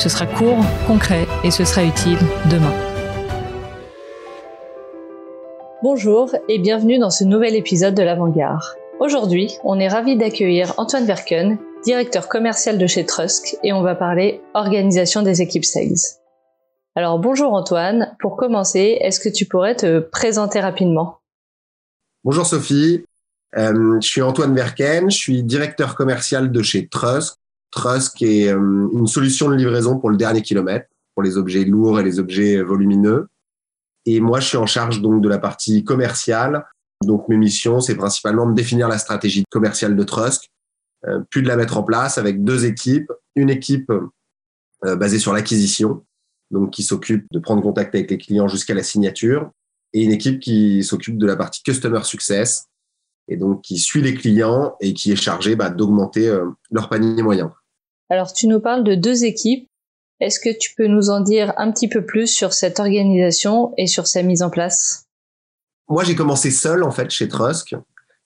Ce sera court, concret et ce sera utile demain. Bonjour et bienvenue dans ce nouvel épisode de l'Avant-Garde. Aujourd'hui, on est ravi d'accueillir Antoine Verken, directeur commercial de chez Trusk, et on va parler organisation des équipes sales. Alors bonjour Antoine, pour commencer, est-ce que tu pourrais te présenter rapidement? Bonjour Sophie, euh, je suis Antoine Verken, je suis directeur commercial de chez Trusk. Trusk est euh, une solution de livraison pour le dernier kilomètre, pour les objets lourds et les objets volumineux. Et moi, je suis en charge donc de la partie commerciale. Donc mes missions, c'est principalement de définir la stratégie commerciale de Trusk, euh, puis de la mettre en place avec deux équipes. Une équipe basée sur l'acquisition, donc qui s'occupe de prendre contact avec les clients jusqu'à la signature, et une équipe qui s'occupe de la partie customer success et donc qui suit les clients et qui est chargée bah, d'augmenter euh, leur panier moyen. Alors tu nous parles de deux équipes. Est-ce que tu peux nous en dire un petit peu plus sur cette organisation et sur sa mise en place? Moi, j'ai commencé seul en fait chez Trusk.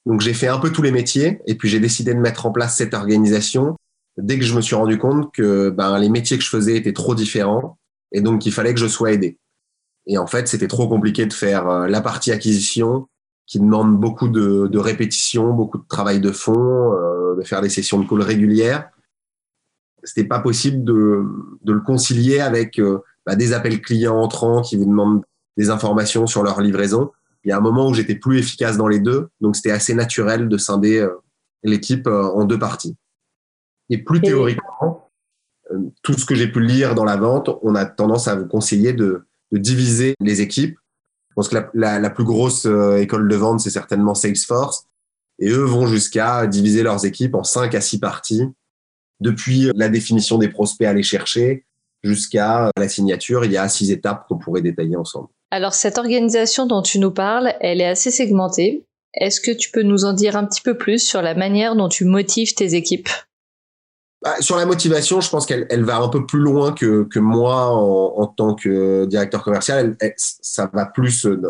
Donc j'ai fait un peu tous les métiers et puis j'ai décidé de mettre en place cette organisation dès que je me suis rendu compte que ben, les métiers que je faisais étaient trop différents et donc qu'il fallait que je sois aidé. Et en fait, c'était trop compliqué de faire euh, la partie acquisition qui demande beaucoup de, de répétitions, beaucoup de travail de fond, euh, de faire des sessions de call régulières. C'était pas possible de, de, le concilier avec euh, bah, des appels clients entrants qui vous demandent des informations sur leur livraison. Il y a un moment où j'étais plus efficace dans les deux, donc c'était assez naturel de scinder l'équipe en deux parties. Et plus théoriquement, tout ce que j'ai pu lire dans la vente, on a tendance à vous conseiller de, de diviser les équipes. Je pense que la, la, plus grosse euh, école de vente, c'est certainement Salesforce. Et eux vont jusqu'à diviser leurs équipes en cinq à six parties, depuis la définition des prospects à aller chercher jusqu'à la signature. Il y a six étapes qu'on pourrait détailler ensemble. Alors cette organisation dont tu nous parles, elle est assez segmentée. Est-ce que tu peux nous en dire un petit peu plus sur la manière dont tu motives tes équipes? Bah, sur la motivation, je pense qu'elle elle va un peu plus loin que, que moi en, en tant que directeur commercial. ça va plus, euh,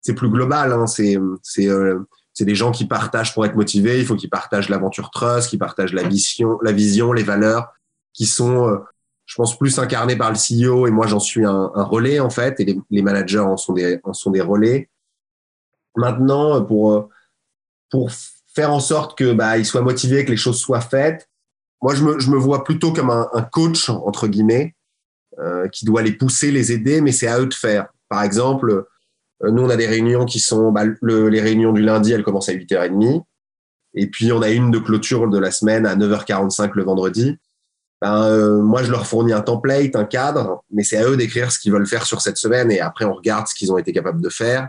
c'est plus global. Hein, c'est c'est euh, c'est des gens qui partagent pour être motivés. Il faut qu'ils partagent l'aventure trust, qu'ils partagent la vision, la vision, les valeurs, qui sont, euh, je pense, plus incarnées par le CEO. Et moi, j'en suis un, un, relais en fait. Et les, les, managers en sont des en sont des relais. Maintenant, pour pour faire en sorte que bah ils soient motivés, que les choses soient faites moi, je me, je me vois plutôt comme un, un coach, entre guillemets, euh, qui doit les pousser, les aider, mais c'est à eux de faire. Par exemple, euh, nous, on a des réunions qui sont, bah, le, les réunions du lundi, elles commencent à 8h30. Et puis, on a une de clôture de la semaine à 9h45 le vendredi. Ben, euh, moi, je leur fournis un template, un cadre, mais c'est à eux d'écrire ce qu'ils veulent faire sur cette semaine. Et après, on regarde ce qu'ils ont été capables de faire.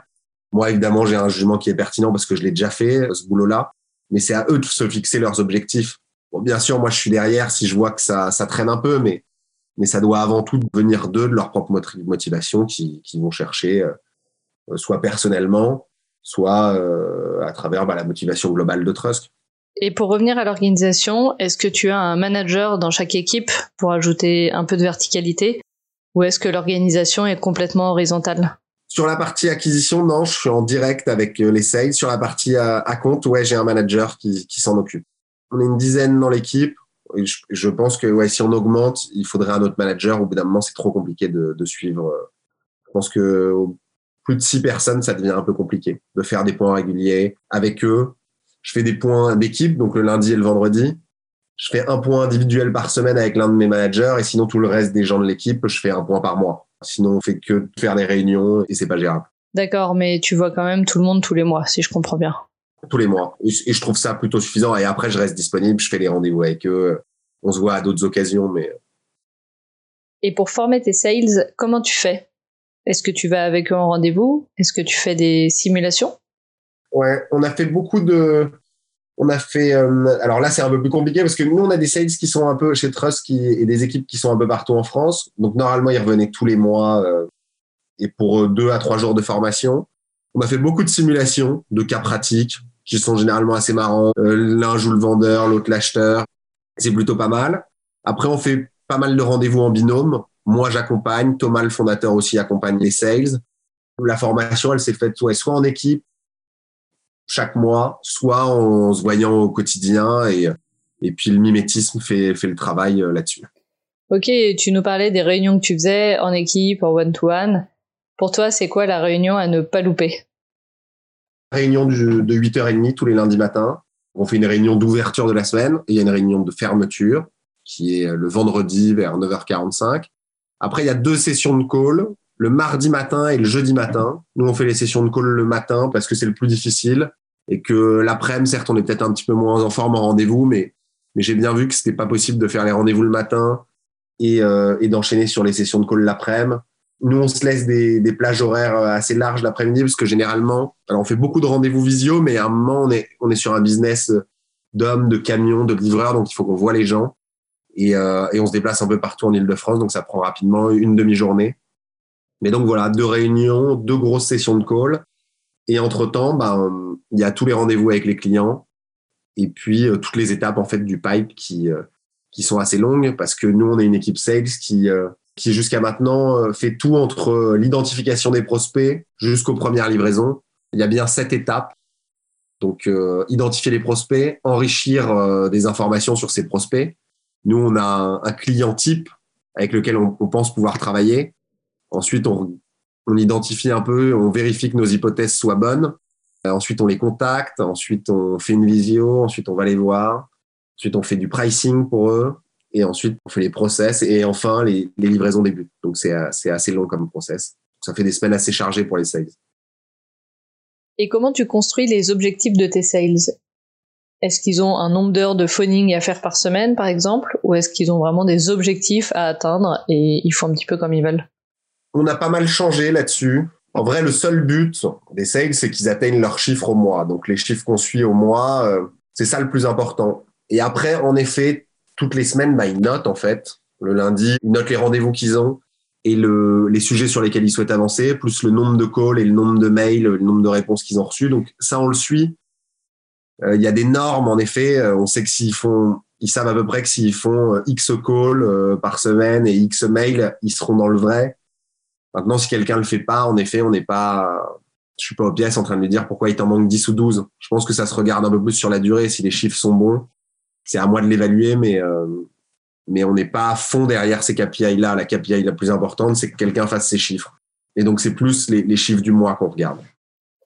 Moi, évidemment, j'ai un jugement qui est pertinent parce que je l'ai déjà fait, ce boulot-là. Mais c'est à eux de se fixer leurs objectifs bien sûr, moi, je suis derrière si je vois que ça, traîne un peu, mais, mais ça doit avant tout venir d'eux, de leur propre motivation, qui, qui vont chercher, euh, soit personnellement, soit euh, à travers bah, la motivation globale de Trusk. Et pour revenir à l'organisation, est-ce que tu as un manager dans chaque équipe pour ajouter un peu de verticalité ou est-ce que l'organisation est complètement horizontale? Sur la partie acquisition, non, je suis en direct avec euh, les sales. Sur la partie à, à compte, ouais, j'ai un manager qui, qui s'en occupe on est une dizaine dans l'équipe. Je, pense que ouais, si on augmente, il faudrait un autre manager. Au bout d'un moment, c'est trop compliqué de, suivre. Je pense que plus de six personnes, ça devient un peu compliqué de faire des points réguliers avec eux. Je fais des points d'équipe, donc le lundi et le vendredi. Je fais un point individuel par semaine avec l'un de mes managers et sinon tout le reste des gens de l'équipe, je fais un point par mois. Sinon, on fait que faire des réunions et c'est pas gérable. D'accord, mais tu vois quand même tout le monde tous les mois, si je comprends bien tous les mois. Et, je trouve ça plutôt suffisant. Et après, je reste disponible, je fais les rendez-vous avec eux. On se voit à d'autres occasions, mais. Et pour former tes sales, comment tu fais? Est-ce que tu vas avec eux en rendez-vous? Est-ce que tu fais des simulations? Ouais, on a fait beaucoup de. On a fait, euh, alors là c'est un peu plus compliqué parce que nous on a des sales qui sont un peu chez Trust et des équipes qui sont un peu partout en France. Donc normalement ils revenaient tous les mois euh, et pour deux à trois jours de formation. On a fait beaucoup de simulations, de cas pratiques qui sont généralement assez marrants. Euh, L'un joue le vendeur, l'autre l'acheteur. C'est plutôt pas mal. Après on fait pas mal de rendez-vous en binôme. Moi j'accompagne, Thomas le fondateur aussi accompagne les sales. La formation elle s'est faite soit en équipe, chaque mois, soit en se voyant au quotidien et, et puis le mimétisme fait, fait le travail euh, là-dessus. Ok, tu nous parlais des réunions que tu faisais en équipe, en one-to-one. Pour toi, c'est quoi la réunion à ne pas louper? Réunion de 8h30 tous les lundis matins. On fait une réunion d'ouverture de la semaine et il y a une réunion de fermeture qui est le vendredi vers 9h45. Après, il y a deux sessions de call le mardi matin et le jeudi matin. Nous, on fait les sessions de call le matin parce que c'est le plus difficile et que l'après-midi, certes, on est peut-être un petit peu moins en forme en rendez-vous, mais, mais j'ai bien vu que c'était pas possible de faire les rendez-vous le matin et, euh, d'enchaîner sur les sessions de call l'après-midi. Nous, on se laisse des, plages horaires assez larges l'après-midi parce que généralement, alors on fait beaucoup de rendez-vous visio, mais à un moment, on est, on est sur un business d'hommes, de camions, de livreurs, donc il faut qu'on voit les gens. Et, euh, et on se déplace un peu partout en Ile-de-France, donc ça prend rapidement une demi-journée. Mais donc voilà, deux réunions, deux grosses sessions de call. Et entre-temps, ben, il y a tous les rendez-vous avec les clients et puis euh, toutes les étapes en fait du pipe qui, euh, qui sont assez longues parce que nous, on est une équipe sales qui, qui jusqu'à maintenant fait tout entre l'identification des prospects jusqu'aux premières livraisons. Il y a bien sept étapes. Donc, identifier les prospects, enrichir des informations sur ces prospects. Nous, on a un, client type avec lequel on, pense pouvoir travailler Ensuite, on, identifie un peu, on vérifie que nos hypothèses soient bonnes. Euh, ensuite, on les contacte. Ensuite, on fait une visio. Ensuite, on va les voir. Ensuite, on fait du pricing pour eux. Et ensuite, on fait les process. Et enfin, les, livraisons débutent. Donc, c'est assez long comme process. Ça fait des semaines assez chargées pour les sales. Et comment tu construis les objectifs de tes sales? Est-ce qu'ils ont un nombre d'heures de phoning à faire par semaine, par exemple Ou est-ce qu'ils ont vraiment des objectifs à atteindre et ils font un petit peu comme ils veulent? On a pas mal changé là-dessus. En vrai, le seul but des sales, c'est qu'ils atteignent leurs chiffres au mois. Donc, les chiffres qu'on suit au mois, euh, c'est ça le plus important. Et après, en effet, toutes les semaines, bah, ils notent, en fait. Le lundi, ils notent les rendez-vous qu'ils ont et le, les sujets sur lesquels ils souhaitent avancer, plus le nombre de calls et le nombre de mails, le nombre de réponses qu'ils ont reçues. Donc, ça, on le suit. Euh, il y a des normes, en effet. Euh, on sait que s'ils font, ils savent à peu près que s'ils font X calls par semaine et X mails, ils seront dans le vrai. Maintenant, si quelqu'un le fait pas, en effet, on n'est pas, je suis pas au pièce en train de lui dire pourquoi il t'en manque 10 ou 12. Je pense que ça se regarde un peu plus sur la durée. Si les chiffres sont bons, c'est à moi de l'évaluer, mais, euh, mais on n'est pas à fond derrière ces KPI-là. La KPI la plus importante, c'est que quelqu'un fasse ses chiffres. Et donc, c'est plus les, les chiffres du mois qu'on regarde.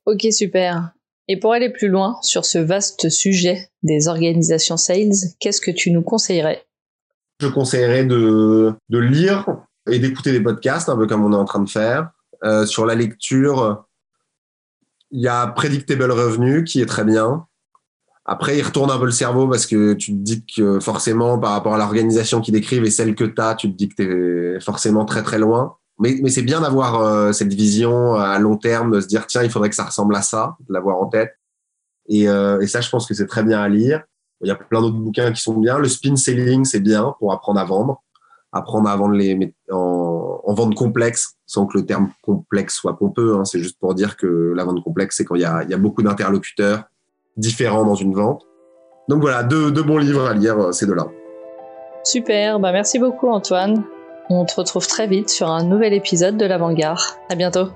Ok, super. Et pour aller plus loin sur ce vaste sujet des organisations sales, qu'est-ce que tu nous conseillerais? Je conseillerais de, lire et d'écouter des podcasts, un peu comme on est en train de faire. Euh, sur la lecture, il y a Predictable Revenu qui est très bien. Après, il retourne un peu le cerveau parce que tu te dis que forcément, par rapport à l'organisation qu'ils décrivent et celle que tu as, tu te dis que tu es forcément très très loin. Mais, c'est bien d'avoir euh, cette vision à long terme, de se dire, tiens, il faudrait que ça ressemble à ça, de l'avoir en tête. Et, euh, et ça, je pense que c'est très bien à lire. Il y a plein d'autres bouquins qui sont bien. Le spin selling, c'est bien pour apprendre à vendre apprendre à vendre les en, en, vente complexe, sans que le terme complexe soit pompeux. Hein, c'est juste pour dire que la vente complexe, c'est quand il y a, beaucoup d'interlocuteurs différents dans une vente. Donc voilà, deux, deux bons livres à lire, euh, ces deux-là. Super, bah merci beaucoup Antoine. On te retrouve très vite sur un nouvel épisode de l'Avant-Garde. À bientôt.